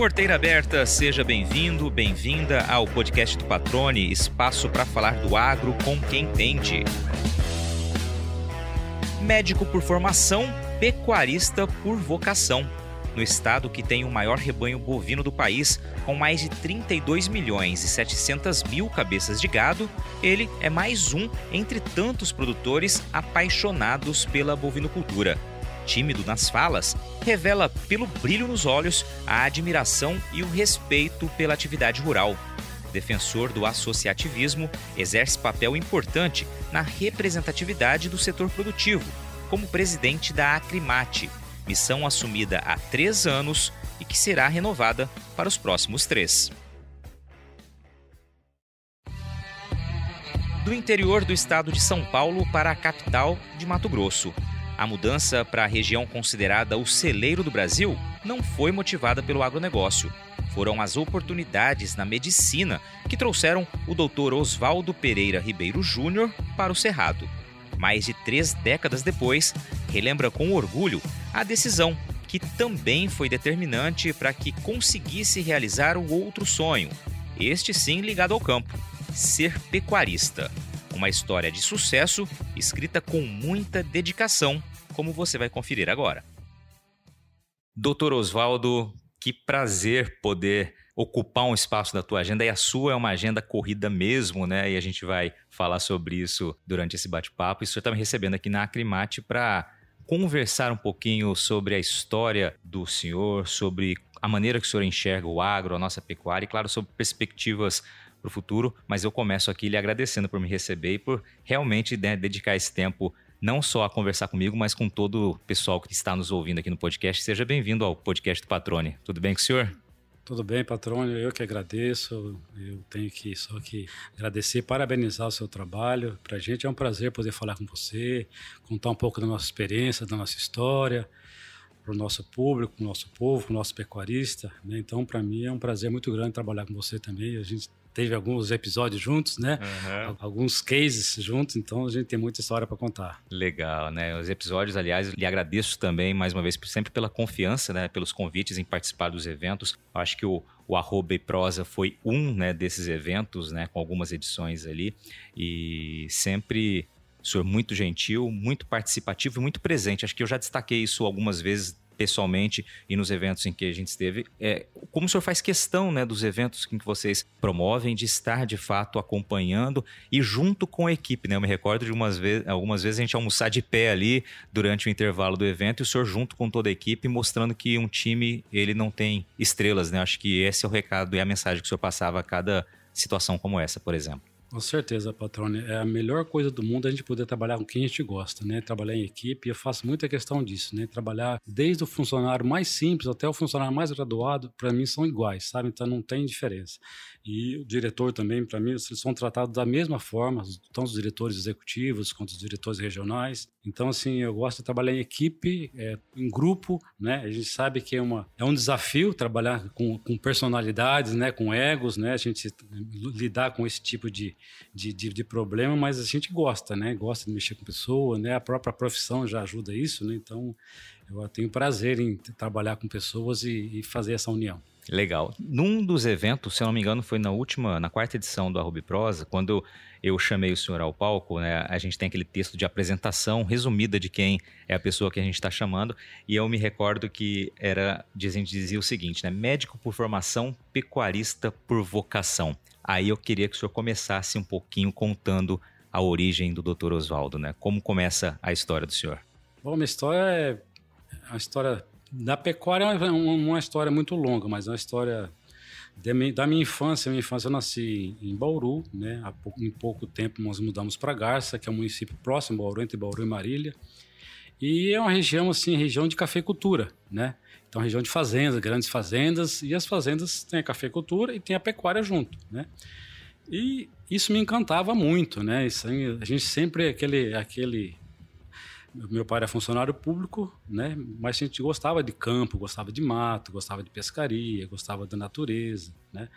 Porteira aberta, seja bem-vindo, bem-vinda ao podcast do Patrone, espaço para falar do agro com quem entende. Médico por formação, pecuarista por vocação. No estado que tem o maior rebanho bovino do país, com mais de 32 milhões e 700 mil cabeças de gado, ele é mais um entre tantos produtores apaixonados pela bovinocultura tímido nas falas, revela pelo brilho nos olhos a admiração e o respeito pela atividade rural. Defensor do associativismo, exerce papel importante na representatividade do setor produtivo, como presidente da Acrimate, missão assumida há três anos e que será renovada para os próximos três. Do interior do estado de São Paulo para a capital de Mato Grosso, a mudança para a região considerada o celeiro do Brasil não foi motivada pelo agronegócio. Foram as oportunidades na medicina que trouxeram o Dr. Oswaldo Pereira Ribeiro Júnior para o Cerrado. Mais de três décadas depois, relembra com orgulho a decisão que também foi determinante para que conseguisse realizar o outro sonho, este sim ligado ao campo: ser pecuarista. Uma história de sucesso escrita com muita dedicação como você vai conferir agora. Doutor Oswaldo, que prazer poder ocupar um espaço da tua agenda e a sua é uma agenda corrida mesmo, né? E a gente vai falar sobre isso durante esse bate-papo. E o senhor está me recebendo aqui na Acrimate para conversar um pouquinho sobre a história do senhor, sobre a maneira que o senhor enxerga o agro, a nossa pecuária e, claro, sobre perspectivas para o futuro. Mas eu começo aqui lhe agradecendo por me receber e por realmente né, dedicar esse tempo não só a conversar comigo, mas com todo o pessoal que está nos ouvindo aqui no podcast. Seja bem-vindo ao podcast do Patrone. Tudo bem com o senhor? Tudo bem, Patrone. Eu que agradeço. Eu tenho que só que agradecer, parabenizar o seu trabalho. Para a gente é um prazer poder falar com você, contar um pouco da nossa experiência, da nossa história, para o nosso público, para o nosso povo, para o nosso pecuarista. Né? Então, para mim é um prazer muito grande trabalhar com você também. A gente teve alguns episódios juntos, né? Uhum. Alguns cases juntos, então a gente tem muita história para contar. Legal, né? Os episódios, aliás, lhe agradeço também mais uma vez sempre pela confiança, né? Pelos convites em participar dos eventos. Acho que o, o Arroba e Prosa foi um né, desses eventos, né? Com algumas edições ali e sempre o senhor muito gentil, muito participativo e muito presente. Acho que eu já destaquei isso algumas vezes pessoalmente e nos eventos em que a gente esteve. É, como o senhor faz questão né, dos eventos em que vocês promovem de estar de fato acompanhando e junto com a equipe. Né? Eu me recordo de umas algumas vezes a gente almoçar de pé ali durante o intervalo do evento e o senhor junto com toda a equipe mostrando que um time ele não tem estrelas. Né? Acho que esse é o recado e a mensagem que o senhor passava a cada situação como essa, por exemplo. Com certeza, Patrone. É a melhor coisa do mundo a gente poder trabalhar com quem a gente gosta, né? Trabalhar em equipe. Eu faço muita questão disso, né? Trabalhar desde o funcionário mais simples até o funcionário mais graduado, para mim são iguais, sabe? Então não tem diferença. E o diretor também, para mim, eles são tratados da mesma forma, tanto os diretores executivos quanto os diretores regionais. Então, assim, eu gosto de trabalhar em equipe, é, em grupo, né? A gente sabe que é, uma, é um desafio trabalhar com, com personalidades, né? Com egos, né? A gente lidar com esse tipo de de, de, de, problema, mas a gente gosta, né? Gosta de mexer com pessoa, né? A própria profissão já ajuda isso, né? Então, eu tenho prazer em trabalhar com pessoas e, e fazer essa união. Legal. Num dos eventos, se eu não me engano, foi na última, na quarta edição do Arrubi Prosa, quando eu chamei o senhor ao palco, né? A gente tem aquele texto de apresentação resumida de quem é a pessoa que a gente está chamando, e eu me recordo que era, gente dizia o seguinte, né? Médico por formação, pecuarista por vocação. Aí eu queria que o senhor começasse um pouquinho contando a origem do Dr. Oswaldo, né? Como começa a história do senhor? Bom, minha história é uma história da pecuária é uma, história muito longa, mas é uma história da minha infância. Minha infância eu nasci em Bauru, né? Há pouco, em pouco tempo nós mudamos para Garça, que é um município próximo, Bauru, entre Bauru e Marília. E é uma região assim, região de cafeicultura, né? Então, região de fazendas, grandes fazendas, e as fazendas têm a cafeicultura e tem a pecuária junto, né? E isso me encantava muito, né? Isso, a gente sempre aquele aquele Meu pai era funcionário público, né? Mas a gente gostava de campo, gostava de mato, gostava de pescaria, gostava da natureza, né?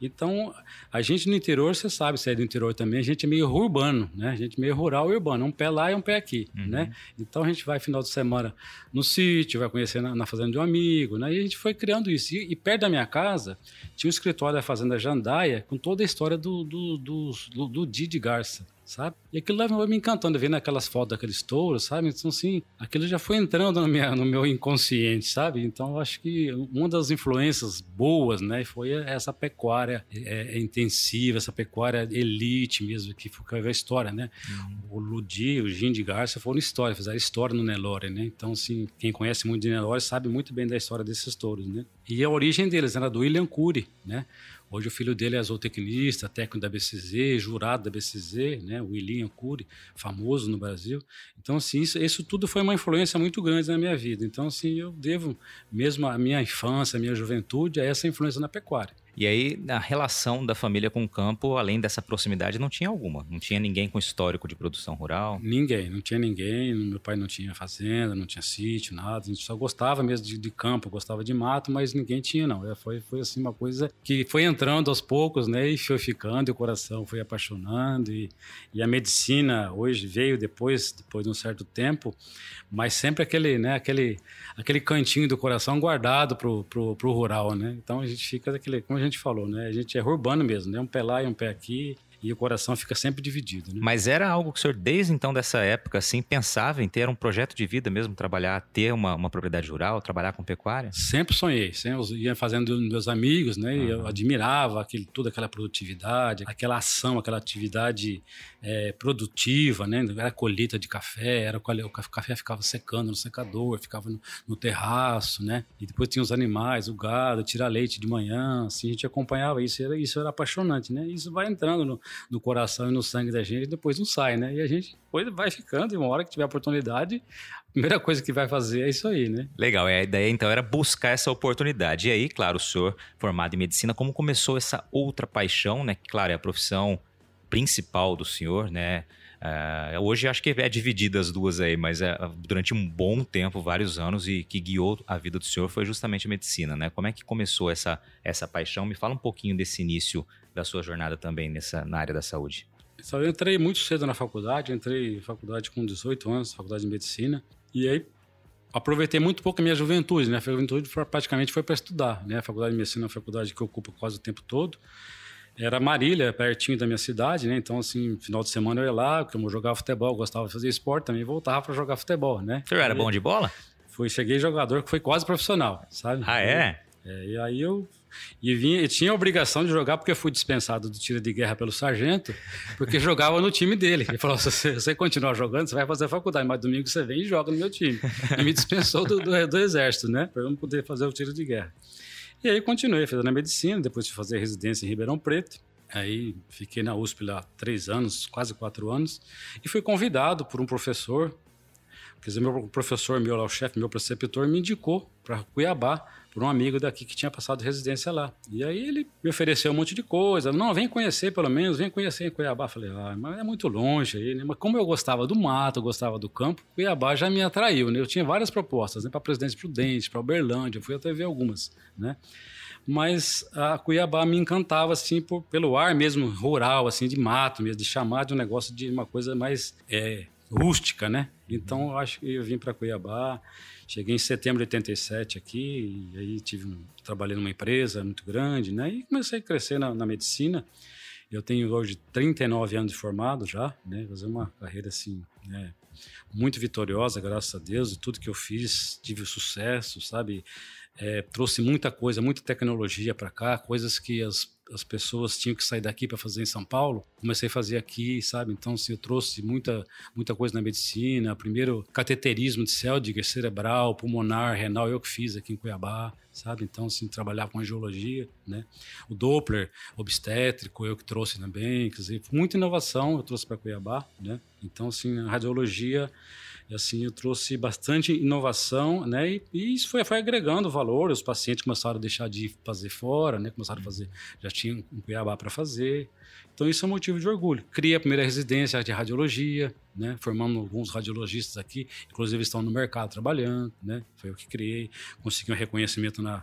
Então, a gente no interior, você sabe, se é do interior também, a gente é meio urbano, né? A gente é meio rural e urbano, um pé lá e um pé aqui, uhum. né? Então, a gente vai final de semana no sítio, vai conhecer na, na fazenda de um amigo, né? E a gente foi criando isso. E, e, perto da minha casa, tinha um escritório da fazenda Jandaia com toda a história do, do, do, do, do Didi Garça sabe? E aquilo lá vai me encantando, vendo aquelas fotos daqueles touros, sabe? Então, assim, aquilo já foi entrando no, minha, no meu inconsciente, sabe? Então, acho que uma das influências boas, né, foi essa pecuária é, é intensiva, essa pecuária elite mesmo, que foi a história, né? Uhum. O Ludi, o Gin de Garça foram história, fizeram história no Nelore, né? Então, assim, quem conhece muito de Nelore sabe muito bem da história desses touros, né? E a origem deles era do William Cury, né? Hoje o filho dele é zootecnista, técnico da BCZ, jurado da BCZ, né? O William Cury, famoso no Brasil. Então, assim, isso, isso, tudo foi uma influência muito grande na minha vida. Então, assim, eu devo mesmo a minha infância, a minha juventude a essa influência na pecuária. E aí, a relação da família com o campo, além dessa proximidade, não tinha alguma? Não tinha ninguém com histórico de produção rural? Ninguém, não tinha ninguém. Meu pai não tinha fazenda, não tinha sítio, nada. A gente só gostava mesmo de, de campo, gostava de mato, mas ninguém tinha, não. É, foi, foi assim uma coisa que foi entrando aos poucos, né? E foi ficando, e o coração foi apaixonando. E, e a medicina hoje veio depois, depois de um certo tempo, mas sempre aquele, né? Aquele, aquele cantinho do coração guardado pro, pro, pro rural, né? Então a gente fica daquele, a gente falou, né? A gente é urbano mesmo, né? Um pé lá e um pé aqui e o coração fica sempre dividido. Né? Mas era algo que o senhor, desde então dessa época, assim, pensava em ter um projeto de vida mesmo, trabalhar, ter uma, uma propriedade rural, trabalhar com pecuária? Sempre sonhei, sempre eu ia fazendo meus amigos, né? Uhum. Eu admirava aquele, toda aquela produtividade, aquela ação, aquela atividade é, produtiva, né? Era colheita de café, era o café ficava secando no secador, ficava no, no terraço, né? E depois tinha os animais, o gado, tirar leite de manhã, assim, a gente acompanhava isso, era, isso era apaixonante, né? Isso vai entrando no, no coração e no sangue da gente, depois não sai, né? E a gente depois vai ficando, e uma hora que tiver oportunidade, a primeira coisa que vai fazer é isso aí, né? Legal, e a ideia então era buscar essa oportunidade. E aí, claro, o senhor formado em medicina, como começou essa outra paixão, né? Que, claro, é a profissão principal do senhor, né? Uh, hoje acho que é dividida as duas aí, mas é, durante um bom tempo, vários anos, e que guiou a vida do senhor foi justamente a medicina, né? Como é que começou essa, essa paixão? Me fala um pouquinho desse início da sua jornada também nessa, na área da saúde. Eu entrei muito cedo na faculdade, entrei na faculdade com 18 anos, faculdade de medicina, e aí aproveitei muito pouco a minha juventude, né? A juventude praticamente foi para estudar, né? A faculdade de medicina é uma faculdade que ocupa quase o tempo todo. Era Marília, pertinho da minha cidade, né? Então, assim, final de semana eu ia lá, porque eu jogava futebol, gostava de fazer esporte também, voltava para jogar futebol, né? Você era bom de bola? Fui, cheguei jogador que foi quase profissional, sabe? Ah, é? é e aí eu e vinha, tinha a obrigação de jogar porque eu fui dispensado do tiro de guerra pelo sargento, porque jogava no time dele. Ele falou: se você continuar jogando, você vai fazer faculdade, mas domingo você vem e joga no meu time. E me dispensou do, do, do exército, né? Para eu não poder fazer o tiro de guerra. E aí continuei fazendo a medicina, depois de fazer residência em Ribeirão Preto. Aí fiquei na USP lá três anos, quase quatro anos, e fui convidado por um professor, quer dizer, meu professor, meu o chefe, meu preceptor, me indicou para Cuiabá por um amigo daqui que tinha passado residência lá. E aí ele me ofereceu um monte de coisa. Não, vem conhecer pelo menos, vem conhecer em Cuiabá. Falei, ah, mas é muito longe aí, né? Mas como eu gostava do mato, eu gostava do campo, Cuiabá já me atraiu, né? Eu tinha várias propostas, né? Para Presidente Prudente, para Uberlândia, fui até ver algumas, né? Mas a Cuiabá me encantava, assim, por, pelo ar mesmo rural, assim, de mato mesmo, de chamar de um negócio de uma coisa mais é, rústica, né? Então, eu acho que eu vim para Cuiabá, Cheguei em setembro de 87 aqui, e aí tive um, trabalhei numa empresa muito grande, né? E comecei a crescer na, na medicina. Eu tenho hoje 39 anos de formado já, né? Fazer uma carreira assim, né? muito vitoriosa, graças a Deus, e tudo que eu fiz tive sucesso, sabe? É, trouxe muita coisa, muita tecnologia para cá, coisas que as as pessoas tinham que sair daqui para fazer em São Paulo, comecei a fazer aqui, sabe? Então, assim, eu trouxe muita, muita coisa na medicina. Primeiro, cateterismo de Seldiger, cerebral, pulmonar, renal, eu que fiz aqui em Cuiabá, sabe? Então, assim, trabalhar com angiologia, né? O Doppler, obstétrico, eu que trouxe também, quer dizer, muita inovação eu trouxe para Cuiabá, né? Então, assim, a radiologia e assim, eu trouxe bastante inovação, né? E, e, isso foi, foi agregando valor. Os pacientes começaram a deixar de fazer fora, né? Começaram a fazer, já tinham um Cuiabá para fazer. Então, isso é um motivo de orgulho. Criei a primeira residência de radiologia, né? Formando alguns radiologistas aqui, inclusive estão no mercado trabalhando, né? Foi eu que criei, consegui um reconhecimento na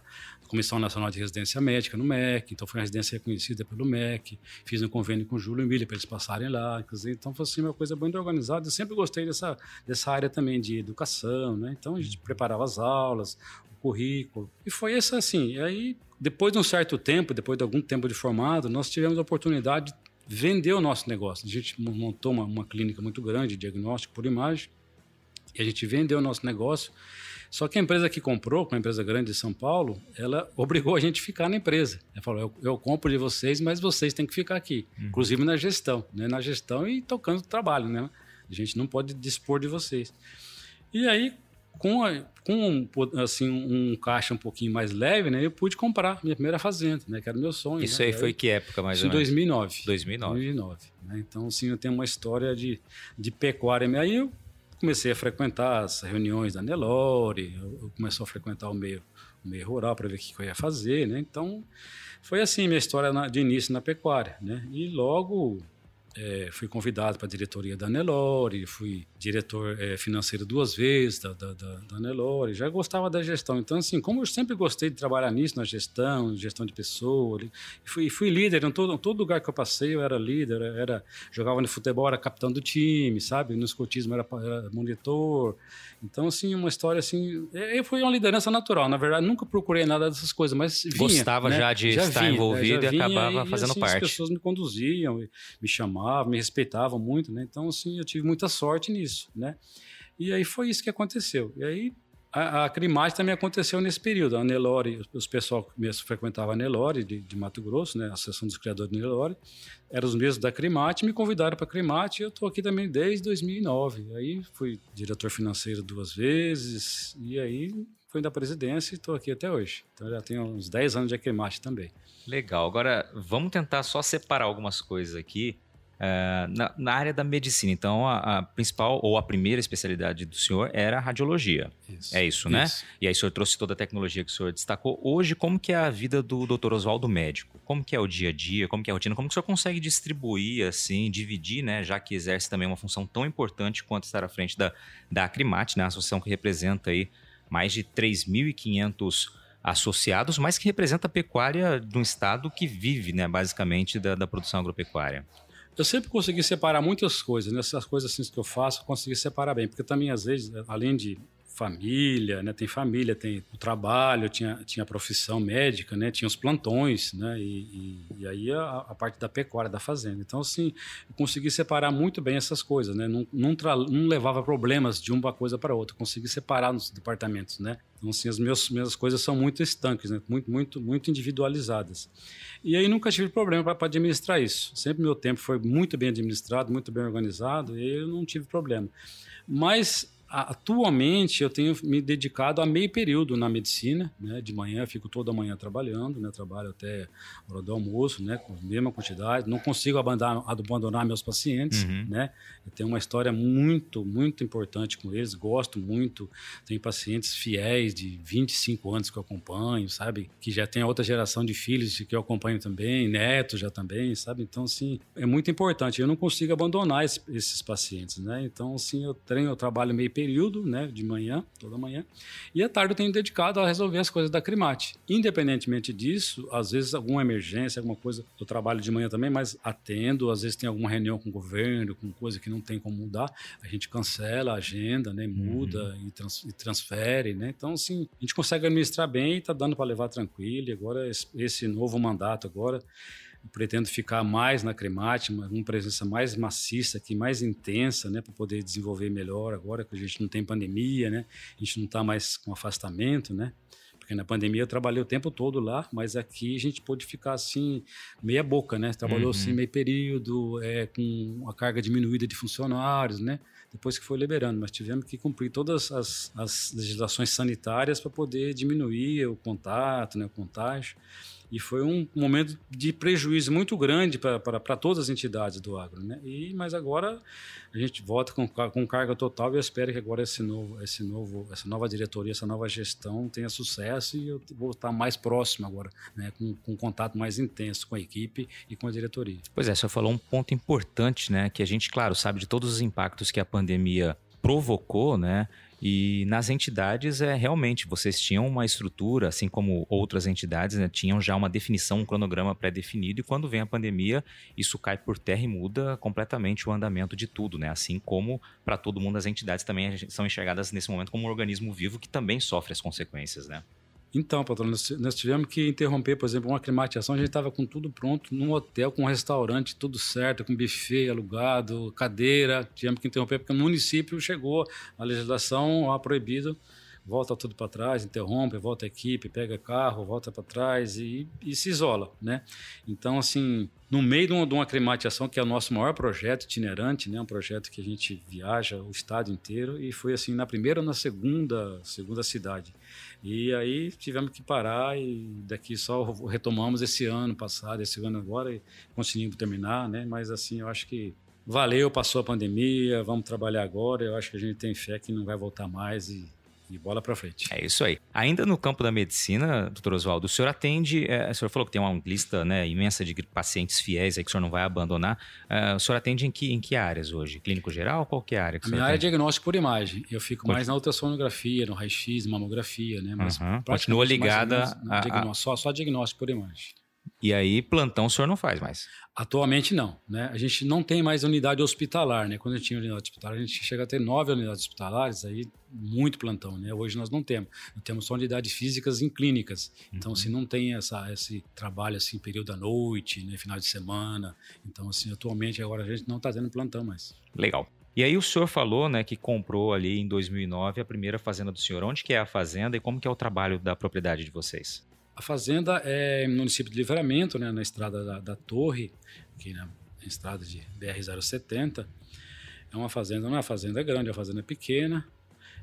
Comissão Nacional de Residência Médica, no MEC, então foi uma residência reconhecida pelo MEC, fiz um convênio com o Júlio Emília para eles passarem lá, então foi assim uma coisa bem organizada, eu sempre gostei dessa, dessa área também de educação, né? Então a gente preparava as aulas, o currículo, e foi isso assim, e aí depois de um certo tempo, depois de algum tempo de formado, nós tivemos a oportunidade de vender o nosso negócio. A gente montou uma, uma clínica muito grande de diagnóstico por imagem, e a gente vendeu o nosso negócio só que a empresa que comprou, uma empresa grande de São Paulo, ela obrigou a gente a ficar na empresa. Ela falou: eu, eu compro de vocês, mas vocês têm que ficar aqui, uhum. inclusive na gestão, né? na gestão e tocando o trabalho. Né? A gente não pode dispor de vocês. E aí, com, a, com assim, um caixa um pouquinho mais leve, né, eu pude comprar minha primeira fazenda, né, que era o meu sonho. Isso né? aí foi que época mais Isso ou menos? Em 2009. 2009. 2009 né? Então, assim, eu tenho uma história de, de pecuária. Aí eu comecei a frequentar as reuniões da Nelore, eu, comecei a frequentar o meio, o meio rural para ver o que eu ia fazer, né? Então, foi assim minha história na, de início na pecuária, né? E logo é, fui convidado para a diretoria da Nelore, fui diretor é, financeiro duas vezes da, da, da, da Nelore, já gostava da gestão. Então, assim, como eu sempre gostei de trabalhar nisso, na gestão, gestão de pessoas, fui, fui líder em todo, em todo lugar que eu passei, eu era líder, era, jogava no futebol, era capitão do time, sabe? No escotismo era, era monitor. Então, assim, uma história assim. É, foi uma liderança natural, na verdade, nunca procurei nada dessas coisas, mas vinha, Gostava né? já de já estar vinha, envolvido e acabava e, fazendo assim, parte. As pessoas me conduziam, me chamavam, me respeitavam muito, né? Então, assim, eu tive muita sorte nisso, né? E aí foi isso que aconteceu. E aí a, a também aconteceu nesse período. A Nelore, os pessoal que mesmo frequentava a Nelore de, de, Mato Grosso, né, a Associação dos Criadores de Nelore, eram os mesmos da Crimate, me convidaram para a Crimate e eu estou aqui também desde 2009. Aí fui diretor financeiro duas vezes e aí fui da presidência e estou aqui até hoje. Então já tenho uns 10 anos de Crimate também. Legal. Agora vamos tentar só separar algumas coisas aqui. Uh, na, na, área da medicina, então a, a, principal ou a primeira especialidade do senhor era a radiologia. Isso, é isso, né? Isso. E aí o senhor trouxe toda a tecnologia que o senhor destacou. Hoje, como que é a vida do Dr. Oswaldo médico? Como que é o dia a dia? Como que é a rotina? Como que o senhor consegue distribuir, assim, dividir, né? Já que exerce também uma função tão importante quanto estar à frente da, da Acrimate, né? A associação que representa aí mais de 3.500 associados, mas que representa a pecuária de um estado que vive, né, basicamente, da, da produção agropecuária eu sempre consegui separar muitas coisas, nessas né? coisas assim que eu faço, eu consegui separar bem, porque também às vezes, além de família, né? Tem família, tem o trabalho, tinha, tinha a profissão médica, né? Tinha os plantões, né? E, e, e aí a, a, parte da pecuária, da fazenda. Então, assim, eu consegui separar muito bem essas coisas, né? Não, não, tra, não levava problemas de uma coisa para outra, consegui separar nos departamentos, né? Então, assim, as minhas coisas são muito estanques, né? Muito, muito, muito individualizadas. E aí nunca tive problema para administrar isso. Sempre meu tempo foi muito bem administrado, muito bem organizado, e eu não tive problema. Mas Atualmente eu tenho me dedicado a meio período na medicina, né? De manhã eu fico toda manhã trabalhando, né? Trabalho até a hora do almoço, né? Com a mesma quantidade. Não consigo abandonar, abandonar meus pacientes, uhum. né? Eu tenho uma história muito, muito importante com eles. Gosto muito. Tenho pacientes fiéis de 25 anos que eu acompanho, sabe? Que já tem outra geração de filhos que eu acompanho também, netos já também, sabe? Então, assim, é muito importante. Eu não consigo abandonar esse, esses pacientes, né? Então, assim, eu treino, eu trabalho meio período, né, de manhã, toda manhã, e à tarde eu tenho dedicado a resolver as coisas da Crimate. Independentemente disso, às vezes alguma emergência, alguma coisa, eu trabalho de manhã também, mas atendo, às vezes tem alguma reunião com o governo, com coisa que não tem como mudar, a gente cancela a agenda, né, muda uhum. e, trans, e, transfere, né, então assim, a gente consegue administrar bem e tá dando para levar tranquilo, e agora esse novo mandato agora, pretendo ficar mais na Cremate, uma, uma presença mais maciça aqui, mais intensa, né, para poder desenvolver melhor agora que a gente não tem pandemia, né, a gente não está mais com afastamento, né, porque na pandemia eu trabalhei o tempo todo lá, mas aqui a gente pôde ficar assim, meia boca, né, trabalhou assim, uhum. assim meio período, é, com a carga diminuída de funcionários, né, depois que foi liberando, mas tivemos que cumprir todas as, as legislações sanitárias para poder diminuir o contato, né, o contágio, E foi um momento de prejuízo muito grande para todas as entidades do agro. Né? E, mas agora a gente volta com, com carga total e espero que agora esse novo, esse novo, essa nova diretoria, essa nova gestão tenha sucesso e eu vou estar mais próximo agora, né? com, com um contato mais intenso com a equipe e com a diretoria. Pois é, você falou um ponto importante, né? que a gente, claro, sabe de todos os impactos que a pandemia provocou, né? E nas entidades, é realmente, vocês tinham uma estrutura, assim como outras entidades, né, tinham já uma definição, um cronograma pré-definido, e quando vem a pandemia, isso cai por terra e muda completamente o andamento de tudo, né? Assim como para todo mundo as entidades também são enxergadas nesse momento como um organismo vivo que também sofre as consequências, né? Então, patrão, nós, tivemos que interromper, por exemplo, uma climatização. A gente estava com tudo pronto, num hotel, com um restaurante, tudo certo, com buffet alugado, cadeira. Tivemos que interromper porque o município chegou a legislação a proibido volta tudo para trás, interrompe, volta a equipe, pega carro, volta para trás e, e, se isola, né? Então, assim, no meio de uma, de uma que é o nosso maior projeto itinerante, né? Um projeto que a gente viaja o estado inteiro e foi assim na primeira ou na segunda, segunda cidade. E aí tivemos que parar e daqui só retomamos esse ano passado, esse ano agora e conseguimos terminar, né? Mas assim, eu acho que valeu, passou a pandemia, vamos trabalhar agora. Eu acho que a gente tem fé que não vai voltar mais e e bola para frente. É isso aí. Ainda no campo da medicina, doutor Oswaldo, o senhor atende, é, o senhor falou que tem uma lista né, imensa de pacientes fiéis aí que o senhor não vai abandonar. É, o senhor atende em que, em que áreas hoje? Clínico geral? Qual que é a área que a minha área é diagnóstico por imagem. Eu fico Pode. mais na ultrassonografia, no raio-x, mamografia, né? Mas uhum. Continua ligada a, a... Só, só diagnóstico por imagem. E aí, plantão o senhor não faz mais? Atualmente não, né? A gente não tem mais unidade hospitalar, né? Quando a gente tinha unidade hospitalar, a gente chega a ter nove unidades hospitalares, aí muito plantão, né? Hoje nós não temos. Nós temos só unidades físicas em clínicas. Então, uhum. assim, não tem essa, esse trabalho, assim, período da noite, né? Final de semana. Então, assim, atualmente agora a gente não está tendo plantão mais. Legal. E aí o senhor falou, né, que comprou ali em 2009 a primeira fazenda do senhor. Onde que é a fazenda e como que é o trabalho da propriedade de vocês? A fazenda é no município de Livramento, né, na estrada da, da Torre, aqui na, na estrada de BR-070. É uma fazenda, não é uma fazenda grande, é uma fazenda pequena.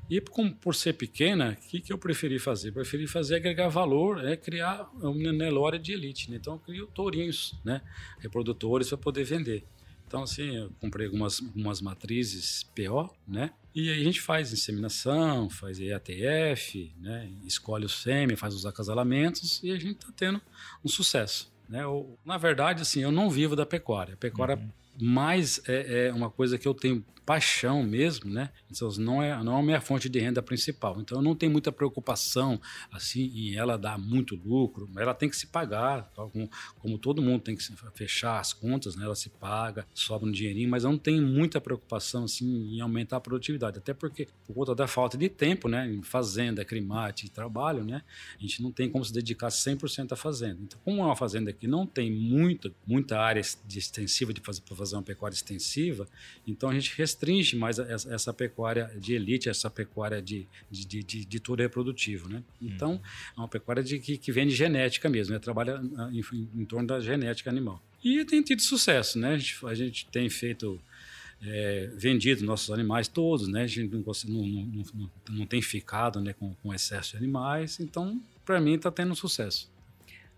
E por, por ser pequena, o que, que eu preferi fazer? Preferi fazer agregar valor, é criar um Nelore de elite. Né? Então eu crio tourinhos, né? reprodutores para poder vender. Então, assim, eu comprei algumas, algumas matrizes PO, né? E aí a gente faz inseminação, faz EATF, né? Escolhe o sêmen, faz os acasalamentos e a gente está tendo um sucesso. Né? Eu, na verdade, assim, eu não vivo da pecuária. A pecuária uhum. Mais é, é uma coisa que eu tenho paixão mesmo, né? Então não é não é a minha fonte de renda principal. Então eu não tenho muita preocupação assim em ela dar muito lucro. Ela tem que se pagar, como, como todo mundo tem que fechar as contas, né? Ela se paga, sobra um dinheirinho, mas eu não tenho muita preocupação assim em aumentar a produtividade, até porque por conta da falta de tempo, né? Em fazenda, crimate trabalho, né? A gente não tem como se dedicar 100% à fazenda. Então, como é uma fazenda que não tem muita muita área extensiva de fazer para fazer uma pecuária extensiva, então a gente restringe mais essa, essa pecuária de elite, essa pecuária de, de, de, de, de tudo reprodutivo. Né? Então, uhum. é uma pecuária de, que, que vem de genética mesmo, né? trabalha ah, em, em, torno da genética animal. E tem tido sucesso, né? A gente, a gente tem feito. É, vendido nossos animais todos, né? A gente não, não, não, não, não tem ficado né, com, com excesso de animais, então, para mim, está tendo sucesso.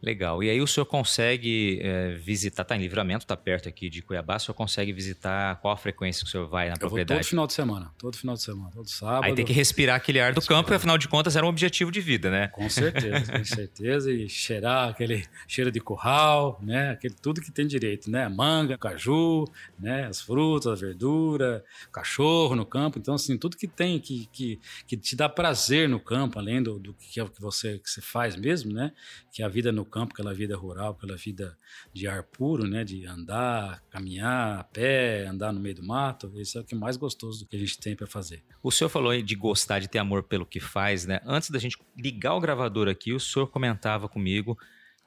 Legal. E aí o senhor consegue é, visitar, está em livramento, está perto aqui de Cuiabá, o senhor consegue visitar qual a frequência que o senhor vai na eu propriedade? Vou todo final de semana, todo final de semana, todo sábado. Aí tem que respirar aquele ar do campo, afinal de contas era um objetivo de vida, né? Com certeza, com certeza. E cheirar aquele cheiro de curral, né? Aquele, tudo que tem direito, né? Manga, caju, né? As frutas, a verdura, cachorro no campo. Então, assim, tudo que tem, que, que, que te dá prazer no campo, além do, do que é o que você, que você faz mesmo, né? Que é a vida no campo, aquela vida rural, aquela vida de ar puro, né? De andar, caminhar a pé, andar no meio do mato. Isso é o que mais gostoso que a gente tem para fazer. O senhor falou aí de gostar, de ter amor pelo que faz, né? Antes da gente ligar o gravador aqui, o senhor comentava comigo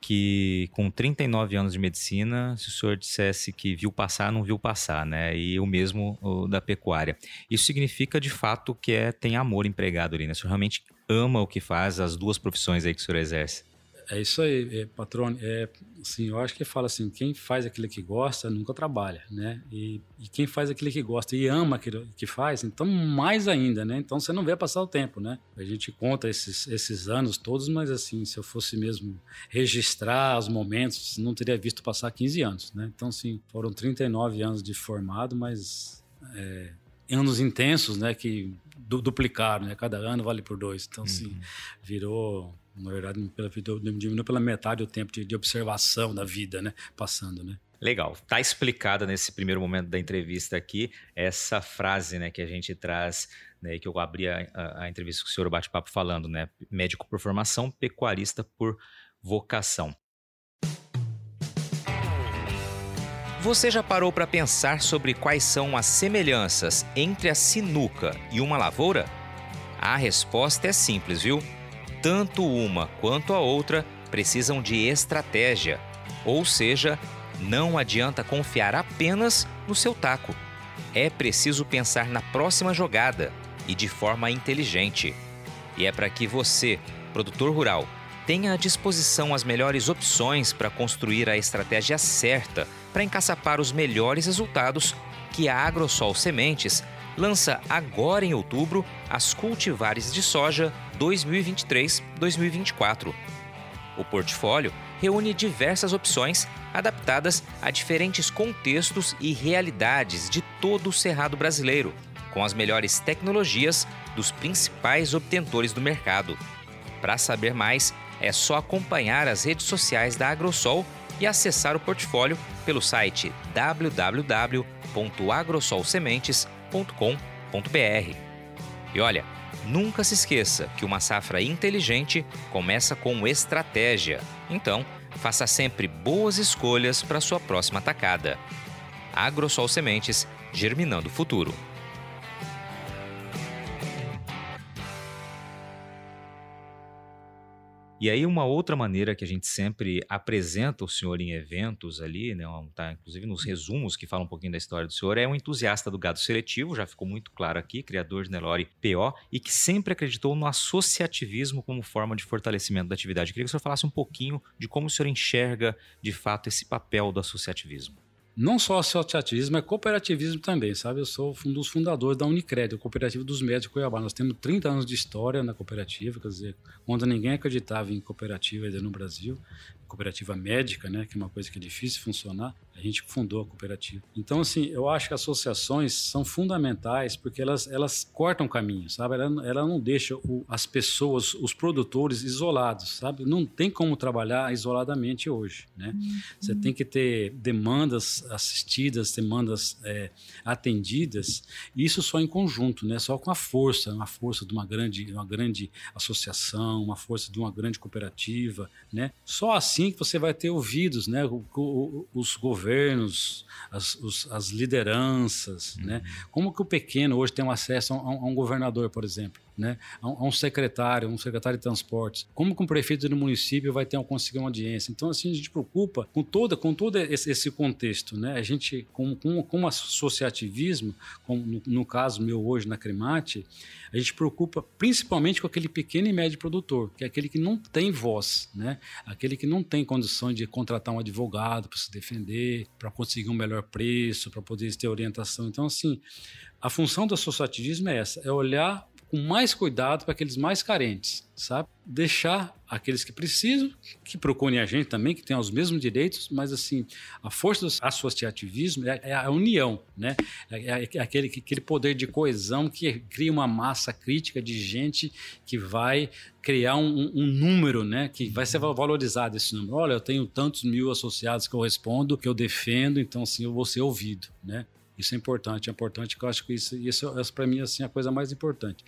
que com 39 anos de medicina, se o senhor dissesse que viu passar, não viu passar, né? E o mesmo o da pecuária. Isso significa, de fato, que é, tem amor empregado ali, né? O senhor realmente ama o que faz, as duas profissões aí que o senhor exerce É isso aí, é, patrone. É, assim, eu acho que fala assim, quem faz aquilo que gosta nunca trabalha, né? E, e, quem faz aquilo que gosta e ama aquilo que faz, então mais ainda, né? Então você não vê passar o tempo, né? A gente conta esses, esses anos todos, mas assim, se eu fosse mesmo registrar os momentos, não teria visto passar 15 anos, né? Então, assim, foram 39 anos de formado, mas é, anos intensos, né? Que duplicaram, né? Cada ano vale por dois. Então, assim, uhum. virou na verdade, diminuiu pela metade o tempo de, de, observação da vida, né? Passando, né? Legal. Tá explicada nesse primeiro momento da entrevista aqui essa frase, né, que a gente traz, né, que eu abri a, a, a entrevista com o senhor bate-papo falando, né? Médico por formação, pecuarista por vocação. Você já parou para pensar sobre quais são as semelhanças entre a sinuca e uma lavoura? A resposta é simples, viu? Tanto uma quanto a outra precisam de estratégia, ou seja, não adianta confiar apenas no seu taco. É preciso pensar na próxima jogada e de forma inteligente. E é para que você, produtor rural, tenha à disposição as melhores opções para construir a estratégia certa para encaçapar os melhores resultados que a Agrosol Sementes lança agora em outubro as cultivares de soja 2023-2024. O portfólio reúne diversas opções adaptadas a diferentes contextos e realidades de todo o cerrado brasileiro, com as melhores tecnologias dos principais obtentores do mercado. Para saber mais, é só acompanhar as redes sociais da Agrosol e acessar o portfólio pelo site www.agrosolsementes.com.br. E olha, Nunca se esqueça que uma safra inteligente começa com estratégia. Então, faça sempre boas escolhas para sua próxima tacada. Agrosol Sementes, germinando o futuro. E aí, uma outra maneira que a gente sempre apresenta o senhor em eventos ali, né, tá, inclusive nos resumos que falam um pouquinho da história do senhor, é um entusiasta do gado seletivo, já ficou muito claro aqui, criador de Nelore PO, e que sempre acreditou no associativismo como forma de fortalecimento da atividade. Eu queria que o senhor falasse um pouquinho de como o senhor enxerga, de fato, esse papel do associativismo não só associativismo, é cooperativismo também, sabe? Eu sou um dos fundadores da Unicred, a cooperativa dos médicos de Cuiabá. Nós temos 30 anos de história na cooperativa, quer dizer, quando ninguém acreditava em cooperativa ainda no Brasil, cooperativa médica, né, que é uma coisa que é difícil funcionar, a gente fundou a cooperativa. Então, assim, eu acho que associações são fundamentais porque elas, elas cortam caminho, sabe? Ela, ela não deixa o, as pessoas, os produtores isolados, sabe? Não tem como trabalhar isoladamente hoje, né? Uhum. Você tem que ter demandas assistidas, demandas é, atendidas, isso só em conjunto, né? Só com a força, uma força de uma grande, uma grande associação, uma força de uma grande cooperativa, né? Só assim assim que você vai ter ouvidos, né? O, o, os governos, as, os, as lideranças, uhum. né? Como que o pequeno hoje tem um acesso a um, a um governador, por exemplo? Né, a, um secretário, um secretário de transportes. Como que um prefeito do município vai ter conseguir uma audiência? Então, assim, a gente preocupa com toda, com todo esse, esse contexto, né? A gente, com, com, com associativismo, como no, no, caso meu hoje na Cremate, a gente preocupa principalmente com aquele pequeno e médio produtor, que é aquele que não tem voz, né? Aquele que não tem condições de contratar um advogado para se defender, para conseguir um melhor preço, para poder ter orientação. Então, assim, a função do associativismo é essa: é olhar com mais cuidado para aqueles mais carentes, sabe? Deixar aqueles que precisam, que procurem a gente também, que tenham os mesmos direitos, mas assim, a força do associativismo é, é a união, né? É, é, é aquele, aquele poder de coesão que cria uma massa crítica de gente que vai criar um, um, número, né? Que vai ser valorizado esse número. Olha, eu tenho tantos mil associados que eu respondo, que eu defendo, então assim, eu vou ser ouvido, né? Isso é importante, é importante que eu acho que isso, isso, isso para mim assim, é a coisa mais importante.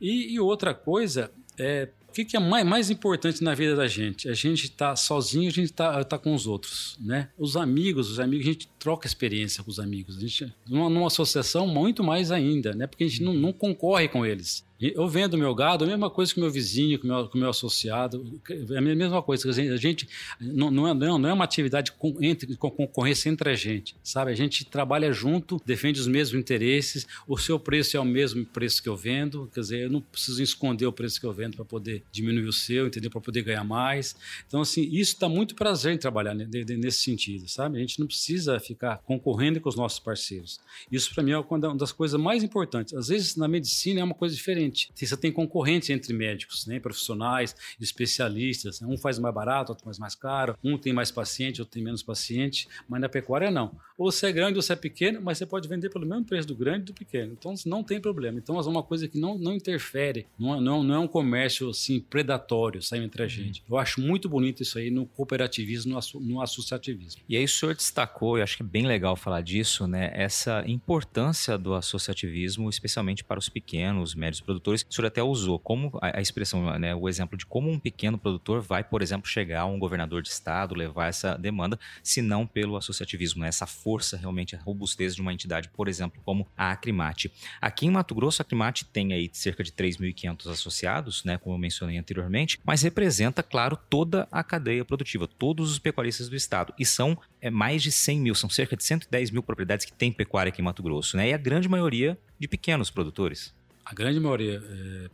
E, e outra coisa é o que, que, é mais, mais importante na vida da gente? A gente está sozinho, a gente está tá com os outros, né? Os amigos, os amigos, a gente troca experiência com os amigos. A gente, numa, numa associação, muito mais ainda, né? Porque a gente não, não concorre com eles. Eu vendo meu gado, a mesma coisa que meu vizinho, que meu, meu associado, é a mesma coisa. A gente não, não, é, não é uma atividade com, entre, com concorrência entre a gente, sabe? A gente trabalha junto, defende os mesmos interesses, o seu preço é o mesmo preço que eu vendo, quer dizer, eu não preciso esconder o preço que eu vendo para poder diminuir o seu, entendeu? Para poder ganhar mais. Então, assim, isso dá muito prazer em trabalhar nesse sentido, sabe? A gente não precisa ficar concorrendo com os nossos parceiros. Isso, para mim, é uma das coisas mais importantes. Às vezes, na medicina, é uma coisa diferente. Você tem concorrentes entre médicos, né? profissionais, especialistas. Um faz mais barato, outro faz mais caro. Um tem mais paciente, outro tem menos paciente. Mas na pecuária, não. Ou você é grande ou você é pequeno, mas você pode vender pelo mesmo preço do grande e do pequeno. Então, não tem problema. Então, é uma coisa que não, não interfere. Não, não, não é um comércio assim, predatório, sabe, entre a uhum. gente. Eu acho muito bonito isso aí no cooperativismo, no, no associativismo. E aí o senhor destacou, eu acho que é bem legal falar disso, né? Essa importância do associativismo, especialmente para os pequenos, médios produtores. O senhor até usou como a, a expressão, né, o exemplo de como um pequeno produtor vai, por exemplo, chegar a um governador de estado, levar essa demanda, se não pelo associativismo, né? essa força realmente, a robustez de uma entidade, por exemplo, como a Acrimate. Aqui em Mato Grosso, a Acrimate tem aí cerca de 3.500 associados, né, como eu mencionei anteriormente, mas representa, claro, toda a cadeia produtiva, todos os pecuaristas do estado. E são é, mais de 100 mil, são cerca de 110 mil propriedades que têm pecuária aqui em Mato Grosso, né? E a grande maioria de pequenos produtores. A grande maioria. É,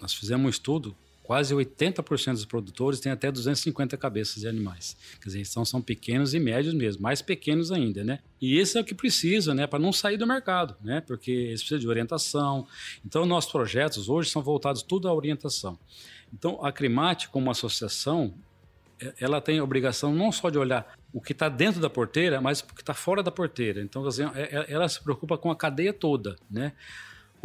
nós fizemos um estudo, quase 80% dos produtores têm até 250 cabeças de animais. Quer dizer, são, são pequenos e médios mesmo, mais pequenos ainda, né? E esse é o que precisa, né, para não sair do mercado, né? Porque eles precisam de orientação. Então, nossos projetos hoje são voltados tudo à orientação. Então, a Crimate, como associação, ela tem a obrigação não só de olhar o que está dentro da porteira, mas o que está fora da porteira. Então, é, é, ela se preocupa com a cadeia toda, né?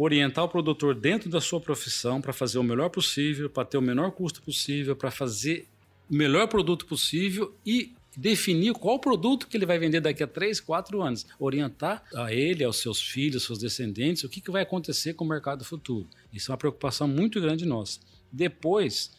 Orientar o produtor dentro da sua profissão para fazer o melhor possível, para ter o menor custo possível, para fazer o melhor produto possível e definir qual produto que ele vai vender daqui a 3, 4 anos. Orientar a ele, aos seus filhos, seus descendentes, o que, que vai acontecer com o mercado futuro. Isso é uma preocupação muito grande nossa. Depois,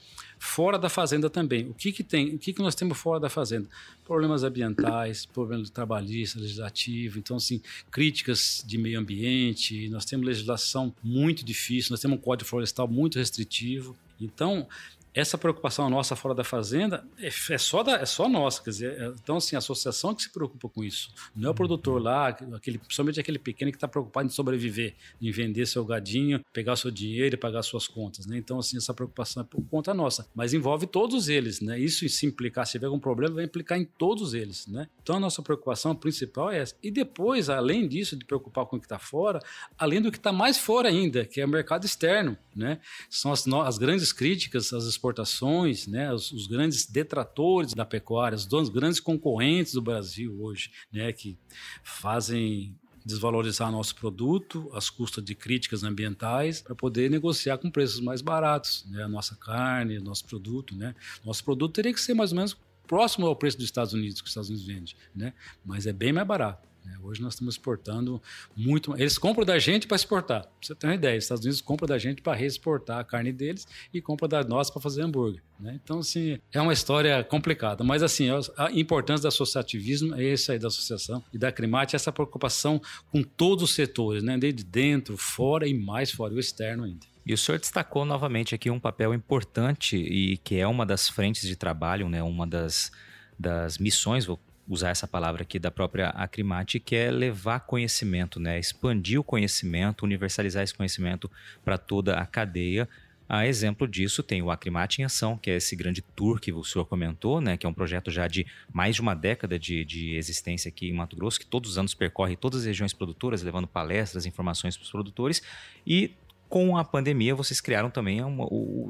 fora da fazenda também. O que, que tem? O que, que nós temos fora da fazenda? Problemas ambientais, problemas trabalhistas, legislativo, então assim, críticas de meio ambiente, nós temos legislação muito difícil, nós temos um código florestal muito restritivo. Então, essa preocupação nossa fora da fazenda é, é, só, da, é só nossa. Quer dizer, é, então, assim, a associação que se preocupa com isso. Não é o produtor lá, aquele, principalmente aquele pequeno que está preocupado em sobreviver, em vender seu gadinho, pegar seu dinheiro e pagar suas contas. Né? Então, assim, essa preocupação é por conta nossa. Mas envolve todos eles. Né? Isso, se implicar, se tiver algum problema, vai implicar em todos eles. Né? Então, a nossa preocupação principal é essa. E depois, além disso, de preocupar com o que está fora, além do que está mais fora ainda, que é o mercado externo. Né? São as, as grandes críticas, as exportações, né, os, os, grandes detratores da pecuária, os grandes concorrentes do Brasil hoje, né, que fazem desvalorizar nosso produto às custas de críticas ambientais para poder negociar com preços mais baratos, né, a nossa carne, nosso produto, né. Nosso produto teria que ser mais ou menos próximo ao preço dos Estados Unidos que os Estados Unidos vende, né, mas é bem mais barato. Né? Hoje nós estamos exportando muito. Eles compram da gente para exportar. Você ter uma ideia, os Estados Unidos compram da gente para reexportar a carne deles e compra da nossa para fazer hambúrguer. Né? Então, assim, é uma história complicada. Mas, assim, a importância do associativismo é esse aí da associação e da Crimate, essa preocupação com todos os setores, né? desde dentro, fora e mais fora, o externo ainda. E o senhor destacou novamente aqui um papel importante e que é uma das frentes de trabalho, né? uma das, das missões, vou usar essa palavra aqui da própria Acrimate, que é levar conhecimento, né? expandir o conhecimento, universalizar esse conhecimento para toda a cadeia. A exemplo disso, tem o Acrimate em Ação, que é esse grande tour que o senhor comentou, né? que é um projeto já de mais de uma década de, de existência aqui em Mato Grosso, que todos os anos percorre todas as regiões produtoras, levando palestras, informações para os produtores. E com a pandemia, vocês criaram também uma,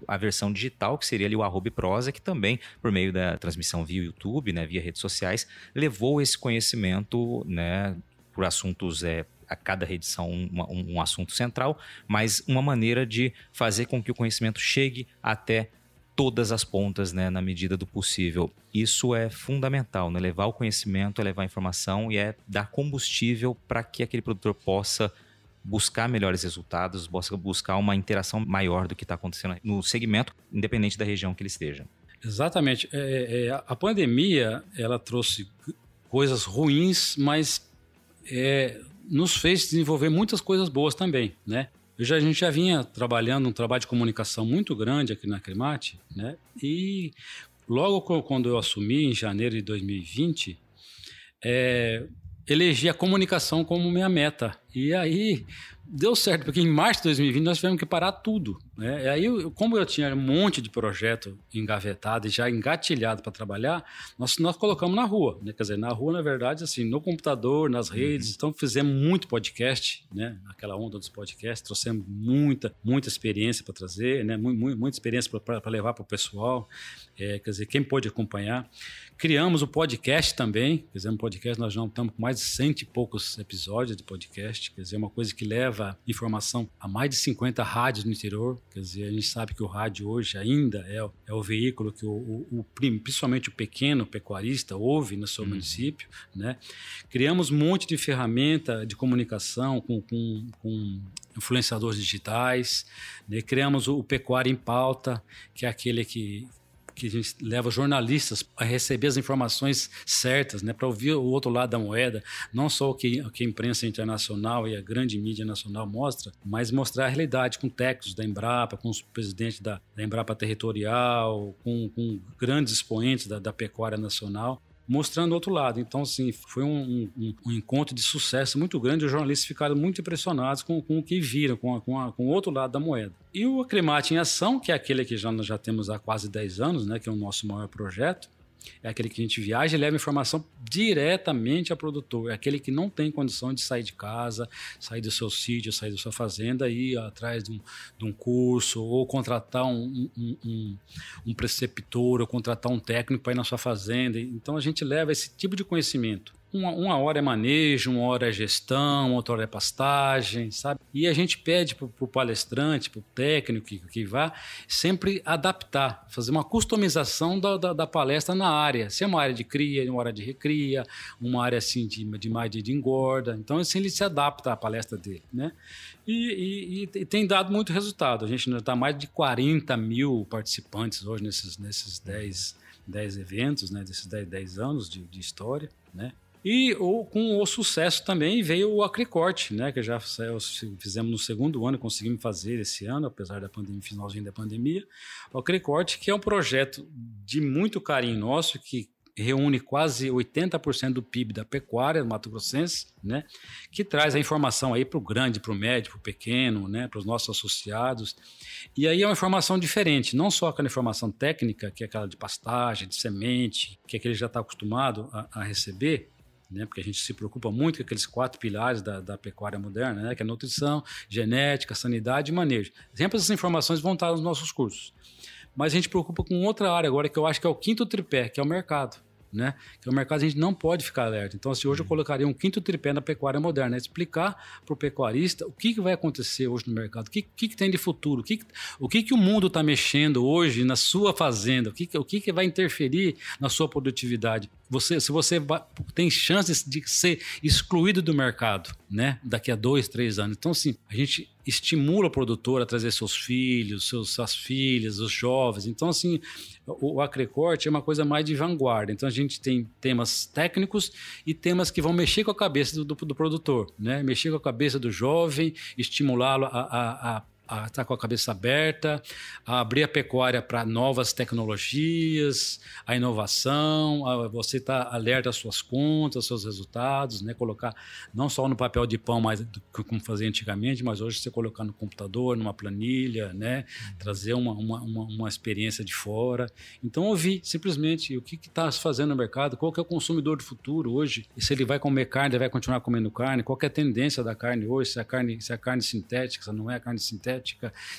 a versão digital, que seria ali o arroba prosa, que também, por meio da transmissão via YouTube, né, via redes sociais, levou esse conhecimento né, por assuntos é, a cada edição um, um, assunto central, mas uma maneira de fazer com que o conhecimento chegue até todas as pontas, né, na medida do possível. Isso é fundamental, né? levar o conhecimento, é levar a informação e é dar combustível para que aquele produtor possa buscar melhores resultados, buscar uma interação maior do que está acontecendo no segmento, independente da região que ele esteja. Exatamente. É, é, é a pandemia ela trouxe coisas ruins, mas é, nos fez desenvolver muitas coisas boas também, né? já, a gente já vinha trabalhando um trabalho de comunicação muito grande aqui na Cremate, né? E logo quando eu assumi, em janeiro de 2020, é, elegi a comunicação como minha meta. E aí deu certo, porque em março de 2020 nós tivemos que parar tudo. Né? E aí, como eu tinha um monte de projeto engavetado e já engatilhado para trabalhar, nós, nós colocamos na rua. Né? Quer dizer, na rua, na verdade, assim, no computador, nas uhum. redes. Uhum. Então, fizemos muito podcast, né? aquela onda dos podcasts, trouxemos muita, muita experiência para trazer, né? muita, muita experiência para levar para o pessoal. É, quer dizer, quem pôde acompanhar. Criamos o podcast também, fizemos um podcast, nós já estamos com mais de cento e poucos episódios de podcast, quer dizer, uma coisa que leva informação a mais de 50 rádios no interior, quer dizer, a gente sabe que o rádio hoje ainda é, é o veículo que o, o, o, principalmente o pequeno pecuarista ouve no seu uhum. município, né? Criamos um monte de ferramenta de comunicação com, com, com influenciadores digitais, né? criamos o Pecuária em Pauta, que é aquele que que a gente leva jornalistas a receber as informações certas, né, para ouvir o outro lado da moeda, não só o que, o que a imprensa internacional e a grande mídia nacional mostra, mas mostrar a realidade com técnicos da Embrapa, com os presidentes da, da Embrapa Territorial, com, com grandes expoentes da, da pecuária nacional mostrando o outro lado. Então, assim, foi um, um, um, encontro de sucesso muito grande. Os jornalistas ficaram muito impressionados com, com o que viram, com, a, com, a, com, o outro lado da moeda. E o Aclimate em Ação, que é aquele que já, nós já temos há quase 10 anos, né, que é o nosso maior projeto, é aquele que a gente viaja e leva informação diretamente ao produtor. É aquele que não tem condição de sair de casa, sair do seu sítio, sair da sua fazenda e ir atrás de um, de um curso ou contratar um, um, um, um preceptor ou contratar um técnico para ir na sua fazenda. Então a gente leva esse tipo de conhecimento uma, uma, hora é manejo, uma hora é gestão, outra hora é pastagem, sabe? E a gente pede para o palestrante, para o técnico que, que vá, sempre adaptar, fazer uma customização da, da, da, palestra na área. Se é uma área de cria, uma área de recria, uma área assim de, de mais de, de engorda. Então, assim, ele se adapta à palestra dele, né? E, e, e tem dado muito resultado. A gente está mais de 40 mil participantes hoje nesses, nesses 10, 10 eventos, né? Desses 10, 10 anos de, de história, né? E o, com o sucesso também veio o Acricorte, né, que já fizemos no segundo ano, conseguimos fazer esse ano, apesar da pandemia, finalzinho da pandemia. O Acricorte, que é um projeto de muito carinho nosso, que reúne quase 80% do PIB da pecuária do Mato Grossense, né, que traz a informação aí para o grande, para o médio, para o pequeno, né, para os nossos associados. E aí é uma informação diferente, não só aquela informação técnica, que é aquela de pastagem, de semente, que é que ele já está acostumado a, a receber, né? Porque a gente se preocupa muito com aqueles quatro pilares da, da pecuária moderna, né? Que é nutrição, genética, sanidade e manejo. Sempre essas informações vão estar nos nossos cursos. Mas a gente preocupa com outra área agora, que eu acho que é o quinto tripé, que é o mercado né? Que é um mercado a gente não pode ficar alerta. Então, assim, hoje eu colocaria um quinto tripé na pecuária moderna, é explicar para o pecuarista o que, que vai acontecer hoje no mercado, o que, que, que tem de futuro, o que, o que, o mundo está mexendo hoje na sua fazenda, o que, o que vai interferir na sua produtividade. Você, se você tem chances de ser excluído do mercado, né? Daqui a dois, três anos. Então, assim, a gente estimula o produtor a trazer seus filhos, seus, suas filhas, os jovens. Então, assim, o, o Acrecorte é uma coisa mais de vanguarda. Então, a gente tem temas técnicos e temas que vão mexer com a cabeça do, do, do produtor, né? Mexer com a cabeça do jovem, estimulá-lo a, a, a a estar tá com a cabeça aberta, a abrir a pecuária para novas tecnologias, a inovação, a você estar tá alerta às suas contas, aos seus resultados, né? colocar não só no papel de pão, mas como fazia antigamente, mas hoje você colocar no computador, numa planilha, né? trazer uma, uma, uma, uma experiência de fora. Então, ouvir simplesmente o que está se fazendo no mercado, qual que é o consumidor do futuro hoje, e se ele vai comer carne, ele vai continuar comendo carne, qual é a tendência da carne hoje, se a carne, se a carne sintética, se não é a carne sintética,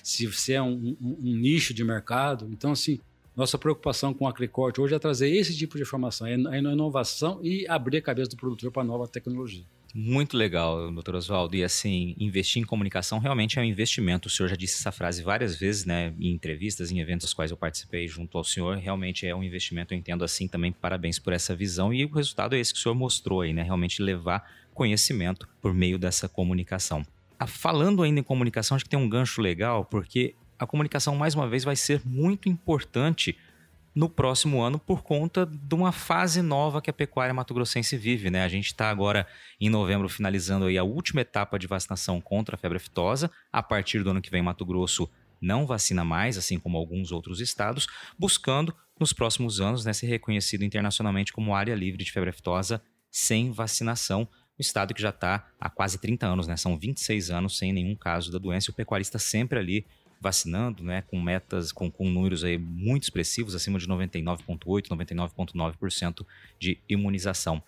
se você é um, um, um nicho de mercado. Então, assim, nossa preocupação com a Acricorte hoje é trazer esse tipo de informação, é a inovação e abrir a cabeça do produtor para nova tecnologia. Muito legal, doutor Oswaldo. E assim, investir em comunicação realmente é um investimento. O senhor já disse essa frase várias vezes, né? Em entrevistas, em eventos aos quais eu participei junto ao senhor. Realmente é um investimento, eu entendo assim também. Parabéns por essa visão. E o resultado é esse que o senhor mostrou aí, né? Realmente levar conhecimento por meio dessa comunicação. Ah, falando ainda em comunicação, acho que tem um gancho legal, porque a comunicação, mais uma vez, vai ser muito importante no próximo ano por conta de uma fase nova que a pecuária mato-grossense vive, né? A gente está agora em novembro finalizando aí a última etapa de vacinação contra a febre aftosa. A partir do ano que vem, Mato Grosso não vacina mais, assim como alguns outros estados, buscando nos próximos anos né, ser reconhecido internacionalmente como área livre de febre aftosa sem vacinação. Estado que já está há quase 30 anos, né? São 26 anos sem nenhum caso da doença. E o pecuarista sempre ali vacinando, né, com metas, com, com números aí muito expressivos, acima de 99,8%, 99,9% de imunização.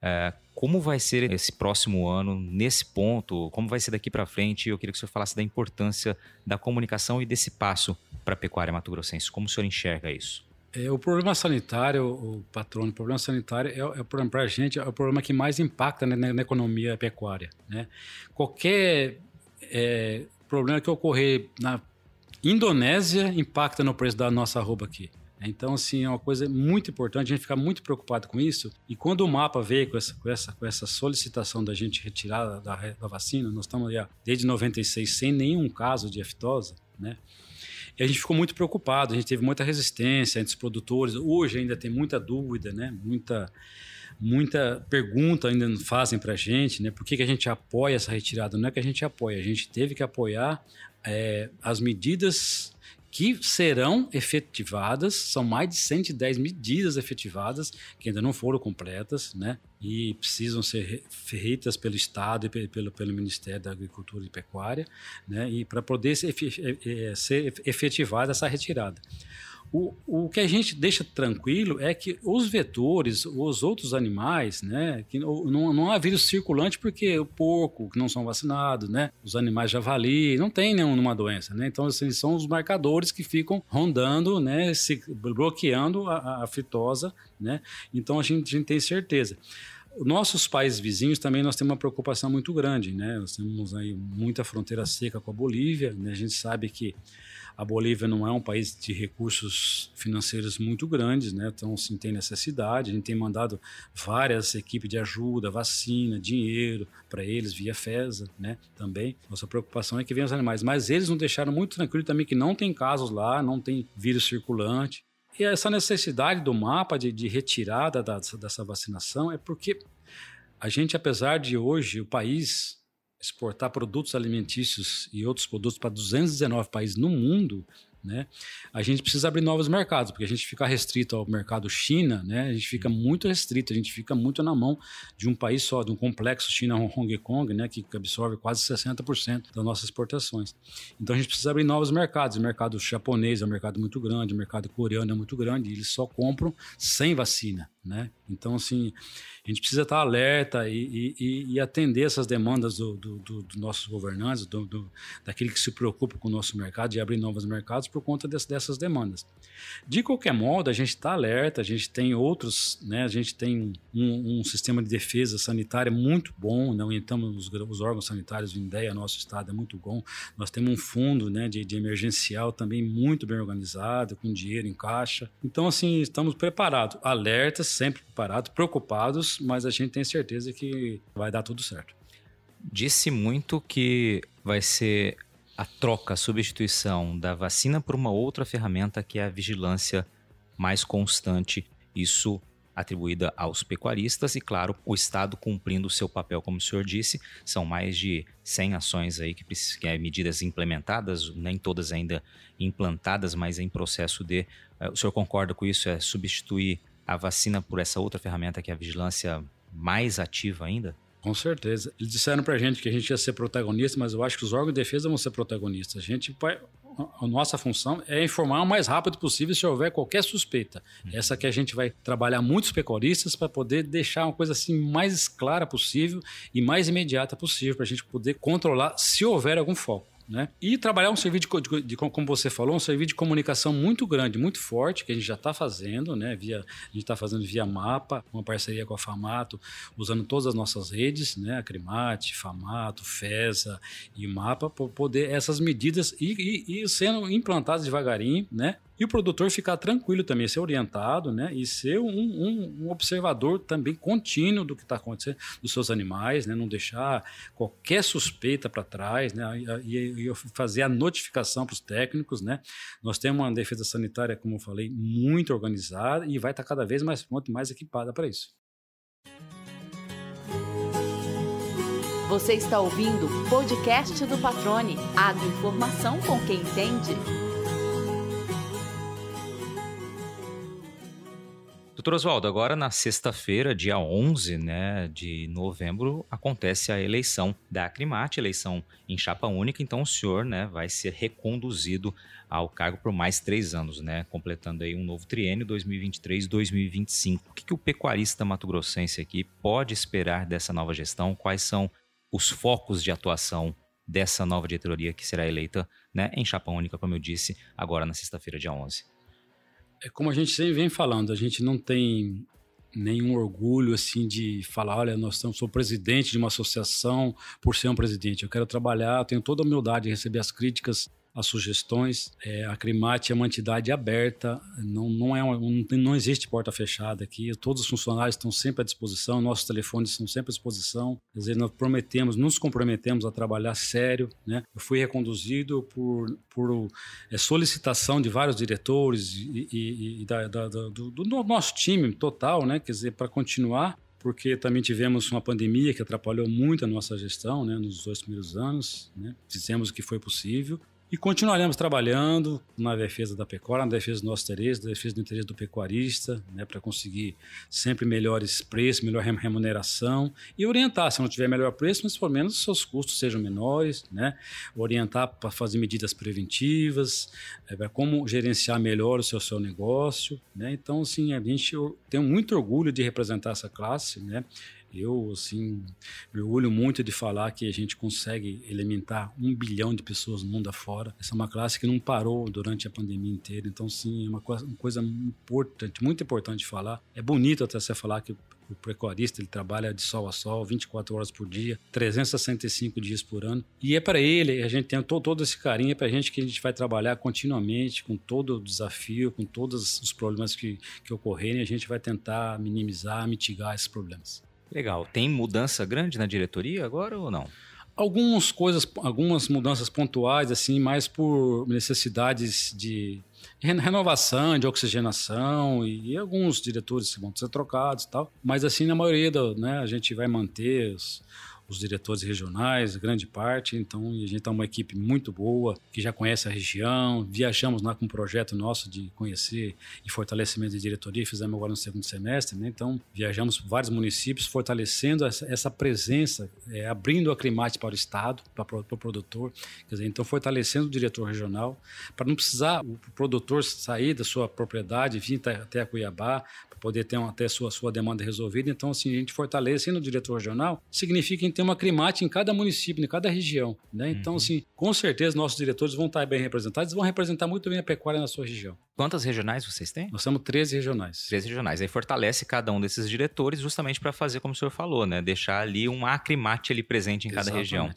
É, como vai ser esse próximo ano nesse ponto? Como vai ser daqui para frente? Eu queria que o senhor falasse da importância da comunicação e desse passo para a pecuária mato-grossense. Como o senhor enxerga isso? É, o problema sanitário, o patrono, o problema sanitário é, é para a gente é o problema que mais impacta né, na, na, economia pecuária. Né? Qualquer é, problema que ocorrer na Indonésia impacta no preço da nossa arroba aqui. Então, assim, é uma coisa muito importante, a gente fica muito preocupado com isso. E quando o mapa veio com essa, com essa, com essa solicitação da gente retirar da, da vacina, nós estamos desde 96 sem nenhum caso de aftosa, né? E a gente ficou muito preocupado, a gente teve muita resistência entre os produtores. Hoje ainda tem muita dúvida, né? Muita, muita pergunta ainda fazem para a gente, né? Por que, que a gente apoia essa retirada? Não é que a gente apoia, a gente teve que apoiar é, as medidas que serão efetivadas, são mais de 110 medidas efetivadas que ainda não foram completas, né? E precisam ser feitas pelo Estado e pelo, pelo Ministério da Agricultura e Pecuária, né? E para poder ser, ser efetivada essa retirada. O, o que a gente deixa tranquilo é que os vetores, os outros animais, né, que não, não há vírus circulante porque o porco, que não são vacinados, né, os animais javali, não tem nenhuma doença, né, então assim, são os marcadores que ficam rondando, né, se, bloqueando a, a fitosa, né, então a gente, a gente tem certeza nossos países vizinhos também nós temos uma preocupação muito grande, né? Nós temos aí muita fronteira seca com a Bolívia, né? A gente sabe que a Bolívia não é um país de recursos financeiros muito grandes, né? então sim tem necessidade. A gente tem mandado várias equipes de ajuda, vacina, dinheiro para eles via FESA, né? Também nossa preocupação é que venham os animais, mas eles nos deixaram muito tranquilo também que não tem casos lá, não tem vírus circulante. E essa necessidade do mapa de, de retirada da, dessa vacinação é porque a gente, apesar de hoje o país exportar produtos alimentícios e outros produtos para 219 países no mundo, né? A gente precisa abrir novos mercados, porque a gente fica restrito ao mercado China, né? A gente fica muito restrito, a gente fica muito na mão de um país só, de um complexo China-Hong Kong, né? Que absorve quase 60% das nossas exportações. Então a gente precisa abrir novos mercados. O mercado japonês é um mercado muito grande, o mercado coreano é muito grande, e eles só compram sem vacina, né? Então, assim, a gente precisa estar alerta e, e, e atender essas demandas dos do, do, do nossos governantes, do, do, daquele que se preocupa com o nosso mercado, de abrir novos mercados por conta desse, dessas demandas. De qualquer modo, a gente está alerta, a gente tem outros, né, a gente tem um, um, sistema de defesa sanitária muito bom, não então os, os órgãos sanitários, o INDEA, nosso estado é muito bom, nós temos um fundo né, de, de emergencial também muito bem organizado, com dinheiro em caixa. Então, assim, estamos preparados, alertas, sempre preparados, preocupados, mas a gente tem certeza que vai dar tudo certo. Disse muito que vai ser a troca, a substituição da vacina por uma outra ferramenta que é a vigilância mais constante. Isso atribuída aos pecuaristas e, claro, o Estado cumprindo o seu papel, como o senhor disse, são mais de 100 ações aí que, que é medidas implementadas, nem todas ainda implantadas, mas em processo de. Eh, o senhor concorda com isso? É substituir a vacina por essa outra ferramenta que é a vigilância mais ativa ainda? Com certeza. Eles disseram para a gente que a gente ia ser protagonista, mas eu acho que os órgãos de defesa vão ser protagonistas. A gente vai, a nossa função é informar o mais rápido possível se houver qualquer suspeita. Uhum. Essa que a gente vai trabalhar muitos pecuaristas para poder deixar uma coisa assim mais clara possível e mais imediata possível para a gente poder controlar se houver algum foco. Né? E trabalhar um serviço de, de, de, como você falou, um serviço de comunicação muito grande, muito forte, que a gente já está fazendo, né? Via, a gente está fazendo via mapa, uma parceria com a Famato, usando todas as nossas redes, né? Crimate, Famato, FESA e mapa, para poder essas medidas ir, ir, ir sendo implantadas devagarinho, né? E o produtor ficar tranquilo também, ser orientado, né? E ser um, um, um observador também contínuo do que está acontecendo dos seus animais, né? Não deixar qualquer suspeita para trás, né? E, e, fazer a notificação para os técnicos, né? Nós temos uma defesa sanitária, como eu falei, muito organizada e vai estar tá cada vez mais pronta e mais equipada para isso. Você está ouvindo o podcast do Patrone. Agroinformação com quem entende. Doutor Oswaldo, agora na sexta-feira, dia 11 né, de novembro, acontece a eleição da Acrimate, eleição em chapa única, então o senhor né, vai ser reconduzido ao cargo por mais três anos, né, completando aí um novo triênio 2023-2025. O que, que o pecuarista mato-grossense aqui pode esperar dessa nova gestão? Quais são os focos de atuação dessa nova diretoria que será eleita né, em chapa única, como eu disse, agora na sexta-feira, dia 11? É como a gente sempre vem falando, a gente não tem nenhum orgulho assim de falar, olha, nós estamos, sou presidente de uma associação por ser um presidente. Eu quero trabalhar, tenho toda a humildade de receber as críticas as sugestões. É, a Crimate é uma entidade aberta, não, não, é uma, não, existe porta fechada aqui. Todos os funcionários estão sempre à disposição, nossos telefones estão sempre à disposição. Quer dizer, nós prometemos, nos comprometemos a trabalhar sério. Né? Eu fui reconduzido por, por é, solicitação de vários diretores e, e, e da, da, do, do, nosso time total, né? quer dizer, para continuar porque também tivemos uma pandemia que atrapalhou muito a nossa gestão né, nos dois primeiros anos. Né? Fizemos o que foi possível e continuaremos trabalhando na defesa da pecuária, na defesa do nosso interesse, na defesa do interesse do pecuarista, né, para conseguir sempre melhores preços, melhor remuneração e orientar, se não tiver melhor preço, mas pelo menos os seus custos sejam menores, né, orientar para fazer medidas preventivas, é, para como gerenciar melhor o seu, seu negócio. Né, então, assim, a gente tem muito orgulho de representar essa classe, né, eu, assim, me orgulho muito de falar que a gente consegue alimentar um bilhão de pessoas no mundo afora. Essa é uma classe que não parou durante a pandemia inteira. Então, sim, é uma coisa, uma coisa importante, muito importante de falar. É bonito até você falar que o pecuarista ele trabalha de sol a sol, 24 horas por dia, 365 dias por ano. E é para ele, a gente tem todo, todo esse carinho, é para a gente que a gente vai trabalhar continuamente com todo o desafio, com todos os problemas que, que ocorrerem, a gente vai tentar minimizar, mitigar esses problemas. Legal. Tem mudança grande na diretoria agora ou não? Algumas coisas, algumas mudanças pontuais, assim, mais por necessidades de renovação, de oxigenação e, alguns diretores vão ser trocados e tal. Mas assim, na maioria, do, né, a gente vai manter os, os diretores regionais, grande parte. Então, a gente está uma equipe muito boa, que já conhece a região. Viajamos lá com um projeto nosso de conhecer e fortalecimento de diretoria, fizemos agora no segundo semestre. Né? Então, viajamos por vários municípios, fortalecendo essa, presença, é, abrindo a Climate para o Estado, para, para o produtor. Quer dizer, então, fortalecendo o diretor regional, para não precisar o produtor sair da sua propriedade, vir até a Cuiabá, poder ter, uma, ter a sua, sua demanda resolvida. Então, assim, a gente fortalecendo o diretor regional, significa ter uma climate em cada município, em cada região. Né? Então, uhum. assim, com certeza nossos diretores vão estar bem representados e vão representar muito bem a pecuária na sua região. Quantas regionais vocês têm? Nós temos 13 regionais. 13 regionais. Aí fortalece cada um desses diretores justamente para fazer como o senhor falou, né? Deixar ali um acrimate ali presente em cada região.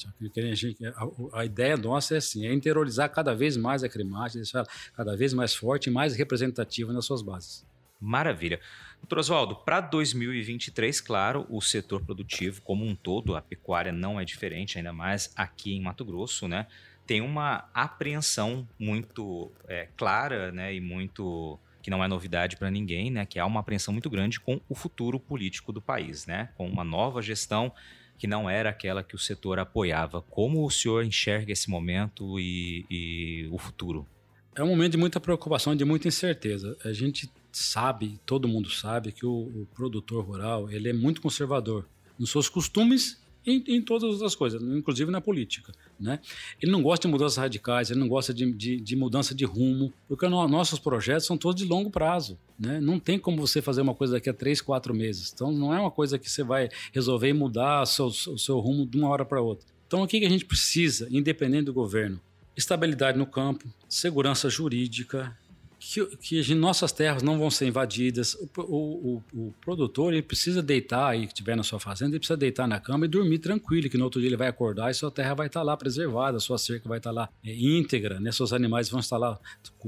A, a, ideia nossa é assim, é interiorizar cada vez mais a acrimate, deixar cada vez mais forte e mais representativa nas suas bases. Maravilha. Doutor Oswaldo, para 2023, claro, o setor produtivo como um todo, a pecuária não é diferente, ainda mais aqui em Mato Grosso, né? Tem uma apreensão muito é, clara, né? E muito que não é novidade para ninguém, né? Que há uma apreensão muito grande com o futuro político do país, né? Com uma nova gestão que não era aquela que o setor apoiava. Como o senhor enxerga esse momento e, e o futuro? É um momento de muita preocupação, de muita incerteza. A gente sabe, todo mundo sabe, que o, o produtor rural ele é muito conservador nos seus costumes em, em, todas as coisas, inclusive na política. Né? Ele não gosta de mudanças radicais, ele não gosta de, de, de mudança de rumo, porque no, nossos projetos são todos de longo prazo. Né? Não tem como você fazer uma coisa daqui a três, quatro meses. Então não é uma coisa que você vai resolver e mudar o seu, o seu rumo de uma hora para outra. Então o que, que a gente precisa, independente do governo? Estabilidade no campo, segurança jurídica, que, que nossas terras não vão ser invadidas. O, o, o, produtor ele precisa deitar aí, que estiver na sua fazenda, ele precisa deitar na cama e dormir tranquilo, que no outro dia ele vai acordar e sua terra vai estar lá preservada, sua cerca vai estar lá é, íntegra, né? seus animais vão estar lá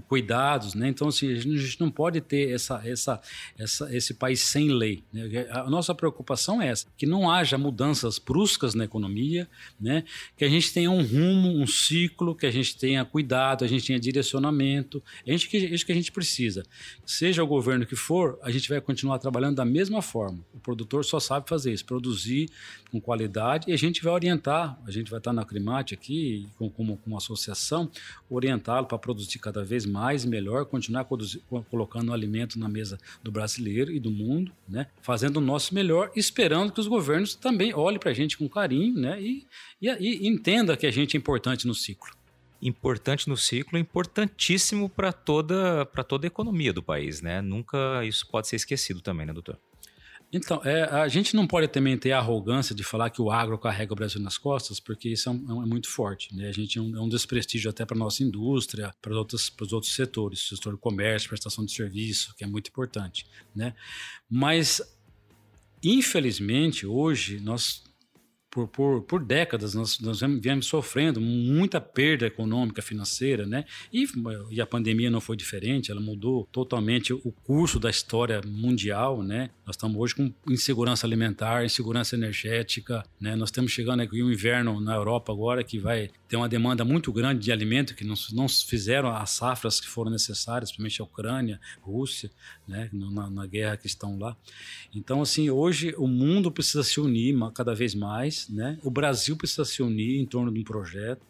cuidados. Né? Então, assim, a gente não pode ter essa, essa, essa, esse país sem lei. Né? A nossa preocupação é essa, que não haja mudanças bruscas na economia, né? que a gente tenha um rumo, um ciclo, que a gente tenha cuidado, a gente tenha direcionamento. A gente, isso que a gente precisa. Seja o governo que for, a gente vai continuar trabalhando da mesma forma. O produtor só sabe fazer isso, produzir com qualidade e a gente vai orientar, a gente vai estar na Climate aqui, como com, com uma associação, orientá-lo para produzir cada vez mais e melhor, continuar colocando alimento na mesa do brasileiro e do mundo, né? fazendo o nosso melhor, esperando que os governos também olhem para a gente com carinho né? e, e, e entenda que a gente é importante no ciclo importante no ciclo, importantíssimo para toda, toda a economia do país, né? Nunca isso pode ser esquecido também, né, doutor? Então, é, a gente não pode também ter a arrogância de falar que o agro carrega o Brasil nas costas, porque isso é, um, é muito forte. Né? A gente é um, é um desprestígio até para a nossa indústria, para os outros, para os outros setores, setor do comércio, prestação de serviço, que é muito importante. Né? Mas, infelizmente, hoje nós por, por, por décadas nós, nós viemos sofrendo muita perda econômica, financeira, né? E, e a pandemia não foi diferente, ela mudou totalmente o curso da história mundial, né? Nós estamos hoje com insegurança alimentar, insegurança energética, né? Nós estamos chegando aqui um inverno na Europa agora que vai ter uma demanda muito grande de alimento que não, não fizeram as safras que foram necessárias, principalmente a Ucrânia, Rússia, né? Na, na guerra que estão lá. Então, assim, hoje o mundo precisa se unir cada vez mais né? O Brasil precisa se unir em torno de um projeto.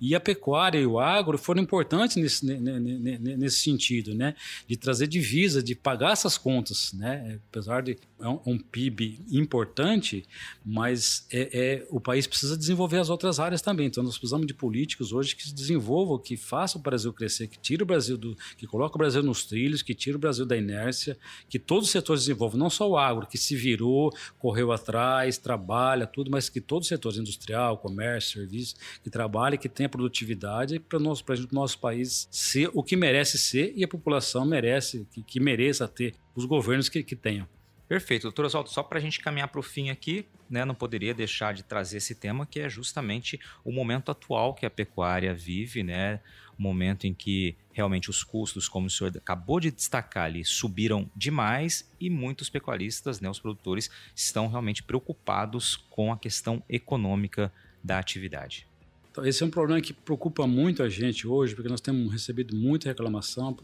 E a pecuária e o agro foram importantes nesse, nesse sentido, né? De trazer divisa, de pagar essas contas, né? Apesar de é um PIB importante, mas é, é, o país precisa desenvolver as outras áreas também. Então nós precisamos de políticos hoje que desenvolvam, que façam o Brasil crescer, que tire o Brasil do, que coloque o Brasil nos trilhos, que tire o Brasil da inércia, que todos os setores desenvolvam, não só o agro, que se virou, correu atrás, trabalha, tudo, mas que todos os setores, industrial, comércio, serviço, que trabalhe, que tenha produtividade para o nosso, nosso país ser o que merece ser e a população merece, que, que mereça ter os governos que, que tenham. Perfeito. Doutor Oswaldo, só para a gente caminhar para o fim aqui, né, não poderia deixar de trazer esse tema, que é justamente o momento atual que a pecuária vive, né? Momento em que realmente os custos, como o senhor acabou de destacar ali, subiram demais e muitos pecuaristas, né, os produtores, estão realmente preocupados com a questão econômica da atividade. Então, esse é um problema que preocupa muito a gente hoje, porque nós temos recebido muita reclamação.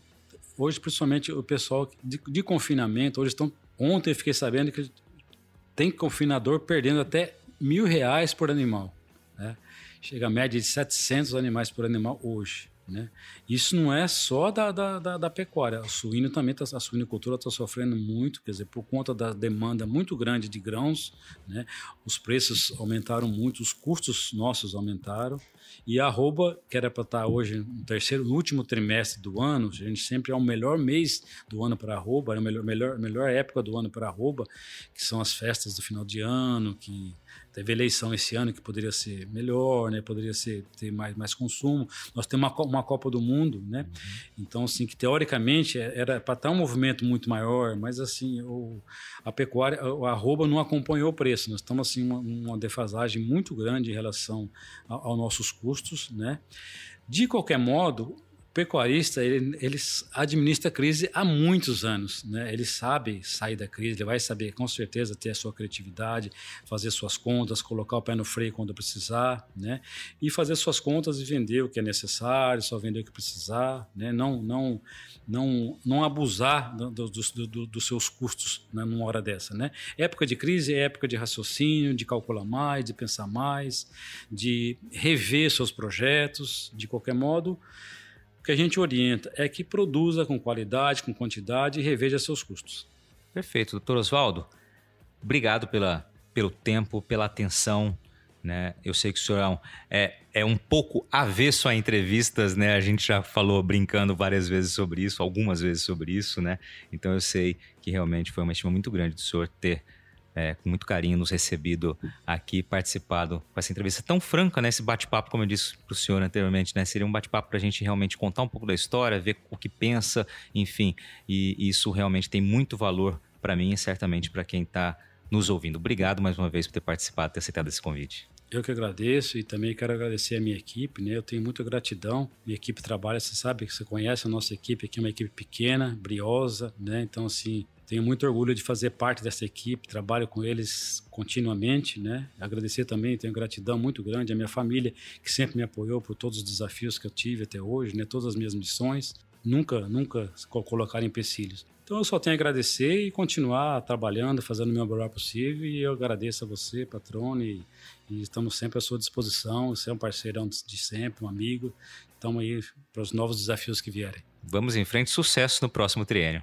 Hoje, principalmente o pessoal de, de confinamento, hoje estão. Ontem fiquei sabendo que tem confinador perdendo até mil reais por animal. Né? Chega a média de 700 animais por animal hoje. Né? Isso não é só da, da, da, da pecuária, o suíno também, tá, a suinicultura está sofrendo muito, quer dizer, por conta da demanda muito grande de grãos, né? os preços aumentaram muito, os custos nossos aumentaram, e arroba, que era para estar tá hoje no terceiro, no último trimestre do ano, a gente sempre é o melhor mês do ano para arroba, é a melhor, melhor, melhor época do ano para arroba, que são as festas do final de ano, que Teve eleição esse ano que poderia ser melhor, né? Poderia ser ter mais, mais consumo. Nós temos uma, uma Copa do Mundo, né? Uhum. Então, assim, que teoricamente é, era para estar um movimento muito maior, mas assim, o, a pecuária, a arroba não acompanhou o preço. Nós estamos assim uma, uma defasagem muito grande em relação aos nossos custos, né? De qualquer modo, pecuarista ele, ele administra a crise há muitos anos, né? Ele sabe sair da crise, ele vai saber com certeza ter a sua criatividade, fazer suas contas, colocar o pé no freio quando precisar, né? E fazer suas contas e vender o que é necessário, só vender o que precisar, né? Não não não não abusar do, do, do, dos seus custos né? numa hora dessa, né? Época de crise é época de raciocínio, de calcular mais, de pensar mais, de rever seus projetos, de qualquer modo que a gente orienta é que produza com qualidade, com quantidade e reveja seus custos. Perfeito, doutor Oswaldo. Obrigado pela, pelo tempo, pela atenção. Né? Eu sei que o senhor é, é um pouco avesso a entrevistas, né? A gente já falou brincando várias vezes sobre isso, algumas vezes sobre isso, né? Então eu sei que realmente foi uma estima muito grande do senhor ter é, com muito carinho nos recebido aqui, participado com essa entrevista tão franca, né? Esse bate-papo, como eu disse para o senhor anteriormente, né? Seria um bate-papo para a gente realmente contar um pouco da história, ver o que pensa, enfim. E, isso realmente tem muito valor para mim e certamente para quem está nos ouvindo. Obrigado mais uma vez por ter participado, ter aceitado esse convite. Eu que agradeço e também quero agradecer a minha equipe, né? Eu tenho muita gratidão. Minha equipe trabalha, você sabe que você conhece a nossa equipe aqui, é uma equipe pequena, briosa, né? Então, assim, tenho muito orgulho de fazer parte dessa equipe, trabalho com eles continuamente, né? Agradecer também, tenho gratidão muito grande à minha família, que sempre me apoiou por todos os desafios que eu tive até hoje, né? Todas as minhas missões, nunca, nunca colocar empecilhos. Então eu só tenho a agradecer e continuar trabalhando, fazendo o meu melhor possível. E eu agradeço a você, Patrone, e, estamos sempre à sua disposição. Você é um parceirão de sempre, um amigo. Estamos aí para os novos desafios que vierem. Vamos em frente, sucesso no próximo triênio.